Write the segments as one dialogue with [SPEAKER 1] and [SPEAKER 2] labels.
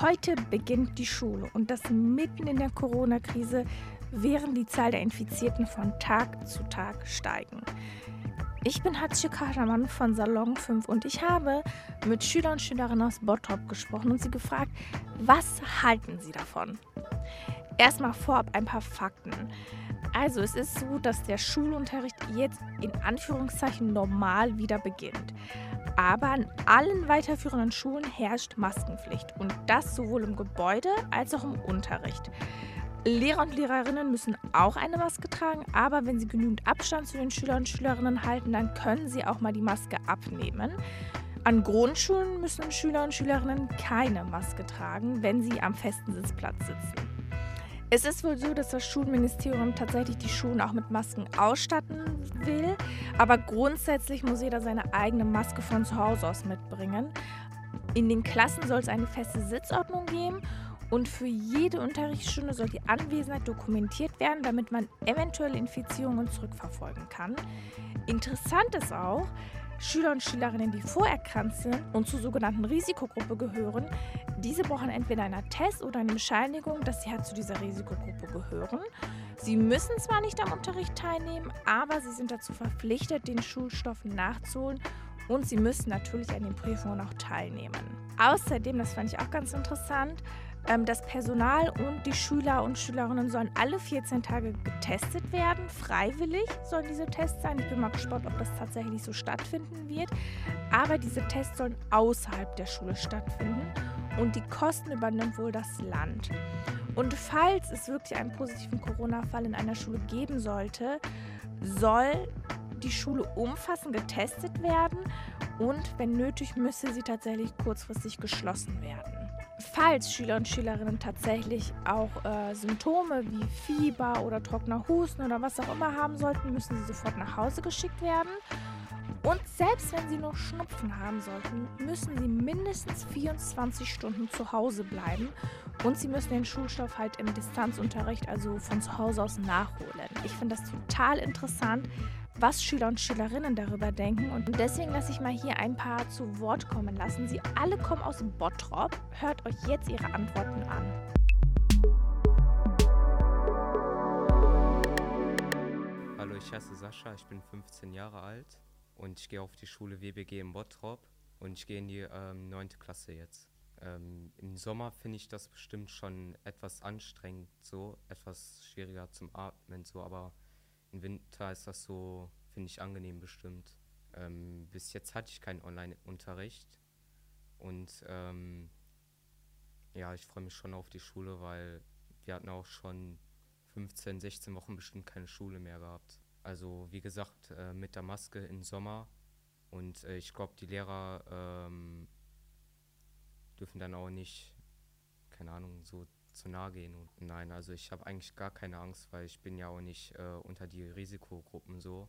[SPEAKER 1] Heute beginnt die Schule und das mitten in der Corona-Krise, während die Zahl der Infizierten von Tag zu Tag steigen. Ich bin Hatje Kadermann von Salon 5 und ich habe mit Schüler und Schülerinnen aus Bottrop gesprochen und sie gefragt, was halten sie davon? Erstmal vorab ein paar Fakten. Also es ist so, dass der Schulunterricht jetzt in Anführungszeichen normal wieder beginnt. Aber an allen weiterführenden Schulen herrscht Maskenpflicht und das sowohl im Gebäude als auch im Unterricht. Lehrer und Lehrerinnen müssen auch eine Maske tragen, aber wenn sie genügend Abstand zu den Schülern und Schülerinnen halten, dann können sie auch mal die Maske abnehmen. An Grundschulen müssen Schüler und Schülerinnen keine Maske tragen, wenn sie am festen Sitzplatz sitzen. Es ist wohl so, dass das Schulministerium tatsächlich die Schulen auch mit Masken ausstatten will, aber grundsätzlich muss jeder seine eigene Maske von zu Hause aus mitbringen. In den Klassen soll es eine feste Sitzordnung geben und für jede Unterrichtsstunde soll die Anwesenheit dokumentiert werden, damit man eventuelle Infizierungen zurückverfolgen kann. Interessant ist auch, Schüler und Schülerinnen, die vorerkrankt sind und zur sogenannten Risikogruppe gehören, diese brauchen entweder einen Test oder eine Bescheinigung, dass sie halt zu dieser Risikogruppe gehören. Sie müssen zwar nicht am Unterricht teilnehmen, aber sie sind dazu verpflichtet, den Schulstoff nachzuholen und sie müssen natürlich an den Prüfungen auch teilnehmen. Außerdem, das fand ich auch ganz interessant, das Personal und die Schüler und Schülerinnen sollen alle 14 Tage getestet werden. Freiwillig sollen diese Tests sein. Ich bin mal gespannt, ob das tatsächlich so stattfinden wird. Aber diese Tests sollen außerhalb der Schule stattfinden und die Kosten übernimmt wohl das Land. Und falls es wirklich einen positiven Corona-Fall in einer Schule geben sollte, soll die Schule umfassend getestet werden und wenn nötig müsse sie tatsächlich kurzfristig geschlossen werden. Falls Schüler und Schülerinnen tatsächlich auch äh, Symptome wie Fieber oder trockener Husten oder was auch immer haben sollten, müssen sie sofort nach Hause geschickt werden. Und selbst wenn sie nur Schnupfen haben sollten, müssen sie mindestens 24 Stunden zu Hause bleiben und sie müssen den Schulstoff halt im Distanzunterricht, also von zu Hause aus, nachholen. Ich finde das total interessant, was Schüler und Schülerinnen darüber denken. Und deswegen lasse ich mal hier ein paar zu Wort kommen lassen. Sie alle kommen aus Bottrop. Hört euch jetzt ihre Antworten an.
[SPEAKER 2] Hallo, ich heiße Sascha, ich bin 15 Jahre alt und ich gehe auf die Schule WBG in Bottrop und ich gehe in die ähm, 9. Klasse jetzt. Ähm, Im Sommer finde ich das bestimmt schon etwas anstrengend, so etwas schwieriger zum Atmen, so, aber im Winter ist das so, finde ich, angenehm bestimmt. Ähm, bis jetzt hatte ich keinen Online-Unterricht und ähm, ja, ich freue mich schon auf die Schule, weil wir hatten auch schon 15, 16 Wochen bestimmt keine Schule mehr gehabt. Also wie gesagt, äh, mit der Maske im Sommer und äh, ich glaube, die Lehrer ähm, dürfen dann auch nicht, keine Ahnung, so zu nahe gehen. Und nein, also ich habe eigentlich gar keine Angst, weil ich bin ja auch nicht äh, unter die Risikogruppen so.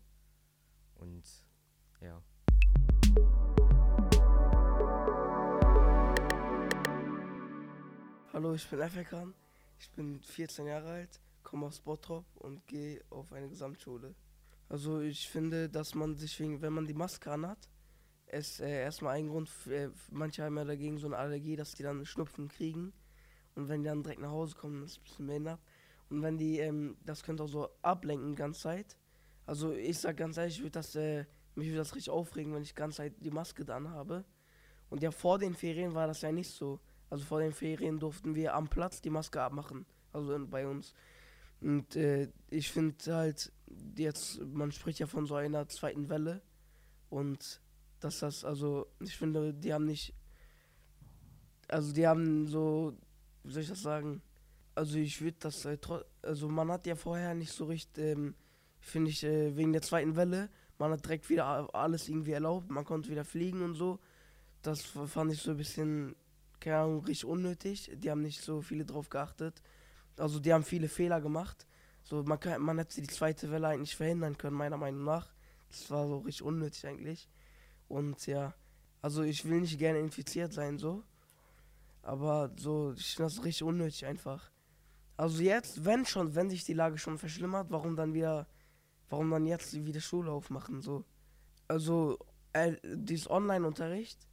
[SPEAKER 2] Und ja.
[SPEAKER 3] Hallo, ich bin Efekan. Ich bin 14 Jahre alt, komme aus Bottrop und gehe auf eine Gesamtschule. Also ich finde, dass man sich wegen, wenn man die Maske anhat, ist äh, erstmal ein Grund, für, äh, manche haben ja dagegen so eine Allergie, dass die dann Schnupfen kriegen. Und wenn die dann direkt nach Hause kommen, ist ein bisschen behindert. Und wenn die, ähm, das könnte auch so ablenken die ganze Zeit. Also ich sag ganz ehrlich, ich würde das, äh, mich würde das richtig aufregen, wenn ich die ganze Zeit die Maske dann habe. Und ja, vor den Ferien war das ja nicht so. Also vor den Ferien durften wir am Platz die Maske abmachen. Also in, bei uns. Und äh, ich finde halt, jetzt, man spricht ja von so einer zweiten Welle. Und dass das, also, ich finde, die haben nicht, also die haben so wie soll ich das sagen? Also ich würde das, äh, also man hat ja vorher nicht so richtig, ähm, finde ich, äh, wegen der zweiten Welle, man hat direkt wieder alles irgendwie erlaubt, man konnte wieder fliegen und so. Das fand ich so ein bisschen, keine Ahnung, richtig unnötig. Die haben nicht so viele drauf geachtet. Also die haben viele Fehler gemacht. So, man, kann, man hätte die zweite Welle eigentlich verhindern können, meiner Meinung nach. Das war so richtig unnötig eigentlich. Und ja, also ich will nicht gerne infiziert sein, so. Aber so, ich finde das richtig unnötig einfach. Also jetzt, wenn schon, wenn sich die Lage schon verschlimmert, warum dann wieder, warum dann jetzt wieder Schule aufmachen, so. Also, äh, dieses Online-Unterricht,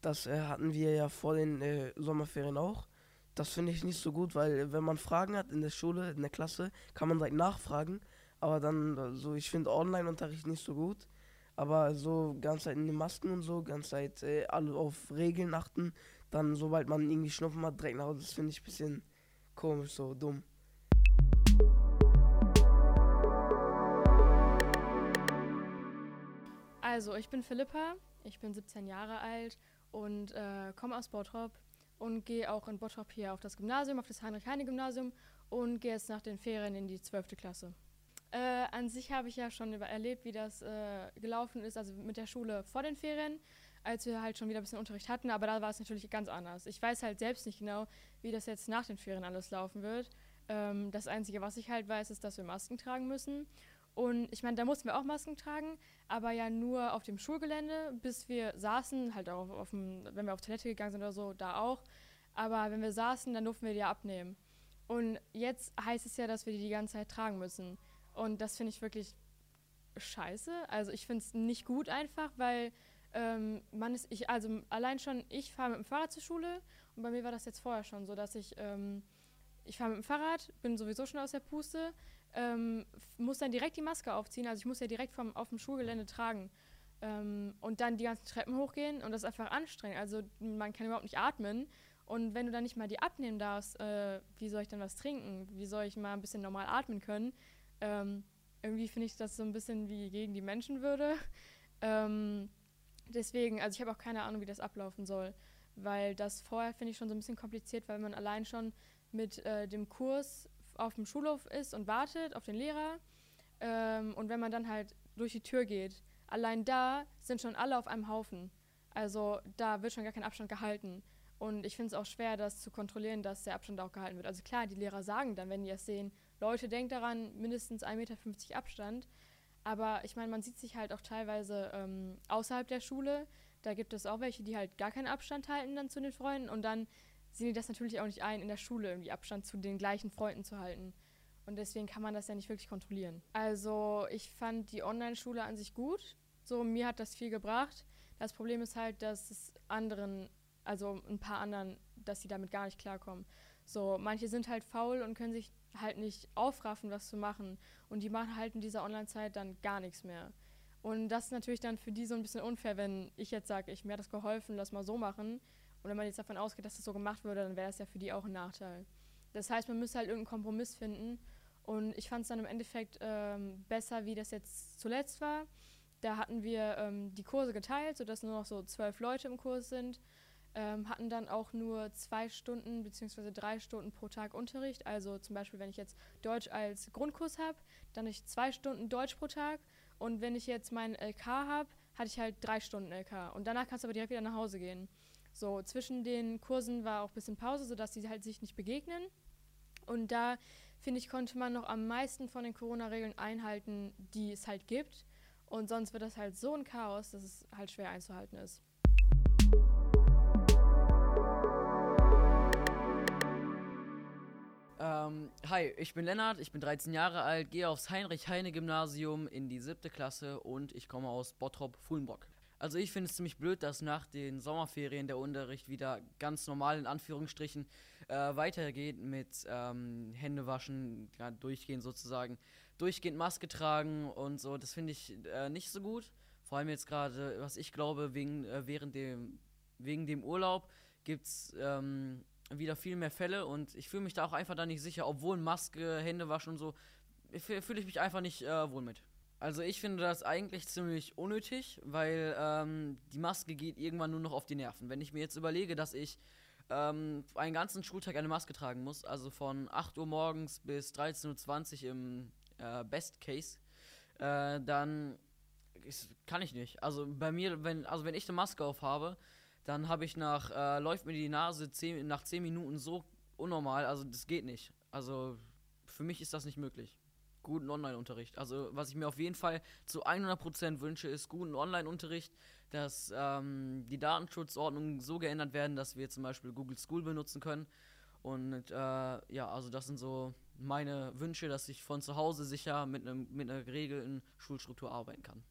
[SPEAKER 3] Das äh, hatten wir ja vor den äh, Sommerferien auch. Das finde ich nicht so gut, weil äh, wenn man Fragen hat in der Schule, in der Klasse, kann man direkt nachfragen. Aber dann, äh, so, ich finde Online-Unterricht nicht so gut. Aber so ganz Zeit in den Masken und so, ganz Zeit äh, alle auf Regeln achten, dann sobald man irgendwie Schnupfen hat, direkt nach Hause, das finde ich ein bisschen komisch, so dumm.
[SPEAKER 4] Also, ich bin Philippa, ich bin 17 Jahre alt und äh, komme aus Bottrop und gehe auch in Bottrop hier auf das Gymnasium, auf das Heinrich-Heine-Gymnasium und gehe jetzt nach den Ferien in die 12. Klasse. Äh, an sich habe ich ja schon erlebt, wie das äh, gelaufen ist, also mit der Schule vor den Ferien, als wir halt schon wieder ein bisschen Unterricht hatten, aber da war es natürlich ganz anders. Ich weiß halt selbst nicht genau, wie das jetzt nach den Ferien alles laufen wird. Ähm, das Einzige, was ich halt weiß, ist, dass wir Masken tragen müssen. Und ich meine, da mussten wir auch Masken tragen, aber ja nur auf dem Schulgelände, bis wir saßen, halt auch auf dem, wenn wir auf Toilette gegangen sind oder so, da auch. Aber wenn wir saßen, dann durften wir die abnehmen. Und jetzt heißt es ja, dass wir die die ganze Zeit tragen müssen. Und das finde ich wirklich scheiße. Also ich finde es nicht gut einfach, weil ähm, man ist, ich, also allein schon, ich fahre mit dem Fahrrad zur Schule und bei mir war das jetzt vorher schon so, dass ich, ähm, ich fahre mit dem Fahrrad, bin sowieso schon aus der Puste, ähm, muss dann direkt die Maske aufziehen. Also ich muss ja direkt vom, auf dem Schulgelände tragen. Ähm, und dann die ganzen Treppen hochgehen und das ist einfach anstrengend. Also man kann überhaupt nicht atmen. Und wenn du dann nicht mal die abnehmen darfst, äh, wie soll ich dann was trinken? Wie soll ich mal ein bisschen normal atmen können? Ähm, irgendwie finde ich das so ein bisschen wie gegen die Menschenwürde. Ähm, deswegen, also ich habe auch keine Ahnung, wie das ablaufen soll. Weil das vorher finde ich schon so ein bisschen kompliziert, weil man allein schon mit äh, dem Kurs auf dem Schulhof ist und wartet auf den Lehrer. Ähm, und wenn man dann halt durch die Tür geht, allein da sind schon alle auf einem Haufen. Also da wird schon gar kein Abstand gehalten. Und ich finde es auch schwer, das zu kontrollieren, dass der Abstand auch gehalten wird. Also klar, die Lehrer sagen dann, wenn die es sehen, Leute, denkt daran, mindestens 1,50 Meter Abstand. Aber ich meine, man sieht sich halt auch teilweise ähm, außerhalb der Schule. Da gibt es auch welche, die halt gar keinen Abstand halten dann zu den Freunden. Und dann sehen die das natürlich auch nicht ein, in der Schule irgendwie Abstand zu den gleichen Freunden zu halten. Und deswegen kann man das ja nicht wirklich kontrollieren. Also ich fand die Online-Schule an sich gut. So, mir hat das viel gebracht. Das Problem ist halt, dass es anderen, also ein paar anderen, dass sie damit gar nicht klarkommen. So, manche sind halt faul und können sich halt nicht aufraffen, was zu machen. Und die machen halt in dieser Online-Zeit dann gar nichts mehr. Und das ist natürlich dann für die so ein bisschen unfair, wenn ich jetzt sage, ich mir hat das geholfen, lass mal so machen. Und wenn man jetzt davon ausgeht, dass das so gemacht würde, dann wäre das ja für die auch ein Nachteil. Das heißt, man müsste halt irgendeinen Kompromiss finden. Und ich fand es dann im Endeffekt ähm, besser, wie das jetzt zuletzt war. Da hatten wir ähm, die Kurse geteilt, sodass nur noch so zwölf Leute im Kurs sind. Ähm, hatten dann auch nur zwei Stunden bzw. drei Stunden pro Tag Unterricht. Also zum Beispiel, wenn ich jetzt Deutsch als Grundkurs habe, dann ich zwei Stunden Deutsch pro Tag. Und wenn ich jetzt meinen LK habe, hatte ich halt drei Stunden LK. Und danach kannst du aber direkt wieder nach Hause gehen. So, zwischen den Kursen war auch ein bisschen Pause, sodass sie halt sich nicht begegnen. Und da, finde ich, konnte man noch am meisten von den Corona-Regeln einhalten, die es halt gibt. Und sonst wird das halt so ein Chaos, dass es halt schwer einzuhalten ist.
[SPEAKER 5] Ähm, hi, ich bin Lennart, ich bin 13 Jahre alt, gehe aufs Heinrich-Heine-Gymnasium in die siebte Klasse und ich komme aus Bottrop-Fullenbrock. Also ich finde es ziemlich blöd, dass nach den Sommerferien der Unterricht wieder ganz normal in Anführungsstrichen äh, weitergeht mit ähm, Händewaschen, ja, durchgehend sozusagen, durchgehend Maske tragen und so. Das finde ich äh, nicht so gut. Vor allem jetzt gerade, was ich glaube, wegen, äh, während dem, wegen dem Urlaub gibt es ähm, wieder viel mehr Fälle und ich fühle mich da auch einfach da nicht sicher, obwohl Maske, Händewaschen und so, fühle ich mich einfach nicht äh, wohl mit. Also ich finde das eigentlich ziemlich unnötig, weil ähm, die Maske geht irgendwann nur noch auf die Nerven. Wenn ich mir jetzt überlege, dass ich ähm, einen ganzen Schultag eine Maske tragen muss, also von 8 Uhr morgens bis 13.20 Uhr im äh, Best Case, äh, dann kann ich nicht. Also bei mir, wenn, also wenn ich eine Maske aufhabe, dann habe ich nach, äh, läuft mir die Nase zehn, nach 10 Minuten so unnormal, also das geht nicht. Also für mich ist das nicht möglich guten Online-Unterricht. Also was ich mir auf jeden Fall zu 100% wünsche, ist guten Online-Unterricht, dass ähm, die Datenschutzordnungen so geändert werden, dass wir zum Beispiel Google School benutzen können. Und äh, ja, also das sind so meine Wünsche, dass ich von zu Hause sicher mit, einem, mit einer geregelten Schulstruktur arbeiten kann.